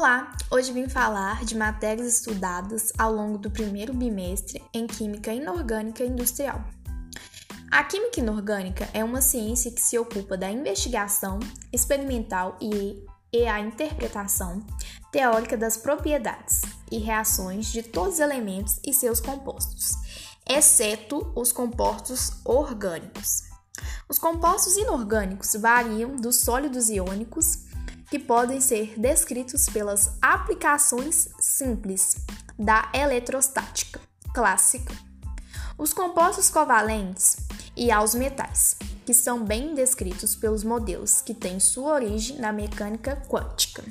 Olá, hoje vim falar de matérias estudadas ao longo do primeiro bimestre em Química Inorgânica Industrial. A química inorgânica é uma ciência que se ocupa da investigação experimental e, e a interpretação teórica das propriedades e reações de todos os elementos e seus compostos, exceto os compostos orgânicos. Os compostos inorgânicos variam dos sólidos iônicos, que podem ser descritos pelas aplicações simples da eletrostática clássica, os compostos covalentes e aos metais, que são bem descritos pelos modelos que têm sua origem na mecânica quântica.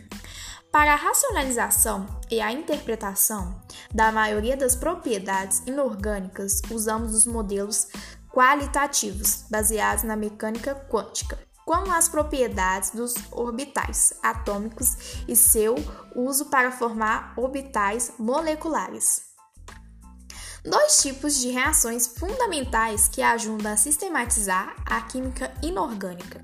Para a racionalização e a interpretação da maioria das propriedades inorgânicas, usamos os modelos qualitativos, baseados na mecânica quântica, como as propriedades dos orbitais atômicos e seu uso para formar orbitais moleculares. Dois tipos de reações fundamentais que ajudam a sistematizar a química inorgânica.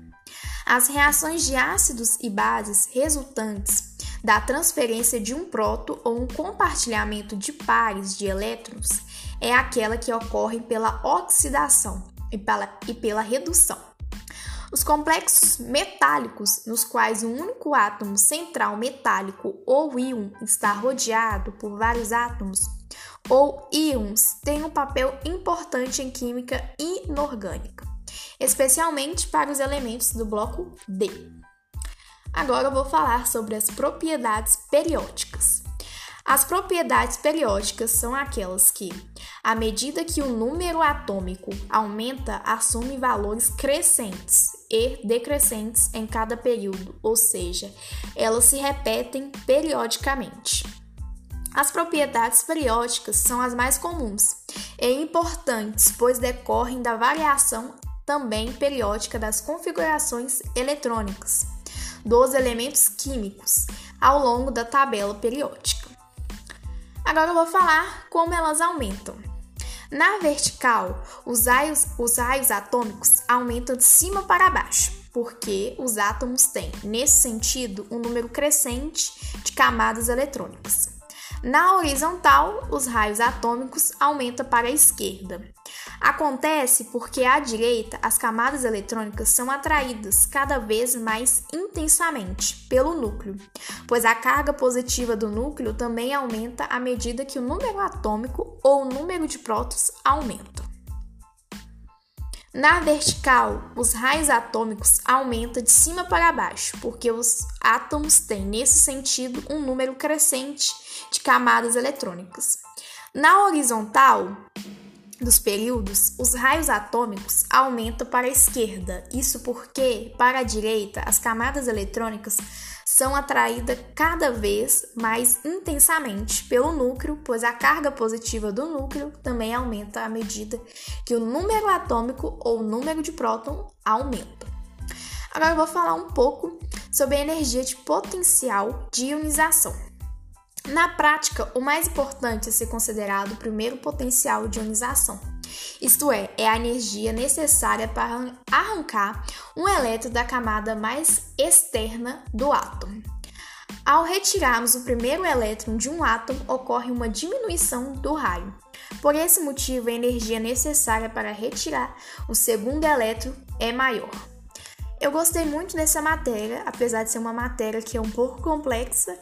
As reações de ácidos e bases resultantes da transferência de um próton ou um compartilhamento de pares de elétrons é aquela que ocorre pela oxidação e pela, e pela redução. Os complexos metálicos, nos quais um único átomo central metálico ou íon está rodeado por vários átomos ou íons, têm um papel importante em química inorgânica, especialmente para os elementos do bloco D. Agora eu vou falar sobre as propriedades periódicas. As propriedades periódicas são aquelas que, à medida que o número atômico aumenta, assumem valores crescentes e decrescentes em cada período, ou seja, elas se repetem periodicamente. As propriedades periódicas são as mais comuns e importantes, pois decorrem da variação também periódica das configurações eletrônicas dos elementos químicos ao longo da tabela periódica. Agora eu vou falar como elas aumentam. Na vertical, os raios, os raios atômicos aumentam de cima para baixo, porque os átomos têm, nesse sentido, um número crescente de camadas eletrônicas. Na horizontal, os raios atômicos aumentam para a esquerda. Acontece porque à direita as camadas eletrônicas são atraídas cada vez mais intensamente pelo núcleo, pois a carga positiva do núcleo também aumenta à medida que o número atômico ou o número de prótons aumenta. Na vertical, os raios atômicos aumentam de cima para baixo, porque os átomos têm, nesse sentido, um número crescente de camadas eletrônicas. Na horizontal, dos períodos, os raios atômicos aumentam para a esquerda. Isso porque, para a direita, as camadas eletrônicas são atraídas cada vez mais intensamente pelo núcleo, pois a carga positiva do núcleo também aumenta à medida que o número atômico ou número de próton aumenta. Agora eu vou falar um pouco sobre a energia de potencial de ionização. Na prática, o mais importante é ser considerado o primeiro potencial de ionização. Isto é, é a energia necessária para arrancar um elétron da camada mais externa do átomo. Ao retirarmos o primeiro elétron de um átomo, ocorre uma diminuição do raio. Por esse motivo, a energia necessária para retirar o segundo elétron é maior. Eu gostei muito dessa matéria, apesar de ser uma matéria que é um pouco complexa.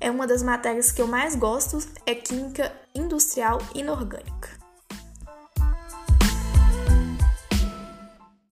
É uma das matérias que eu mais gosto, é Química Industrial Inorgânica.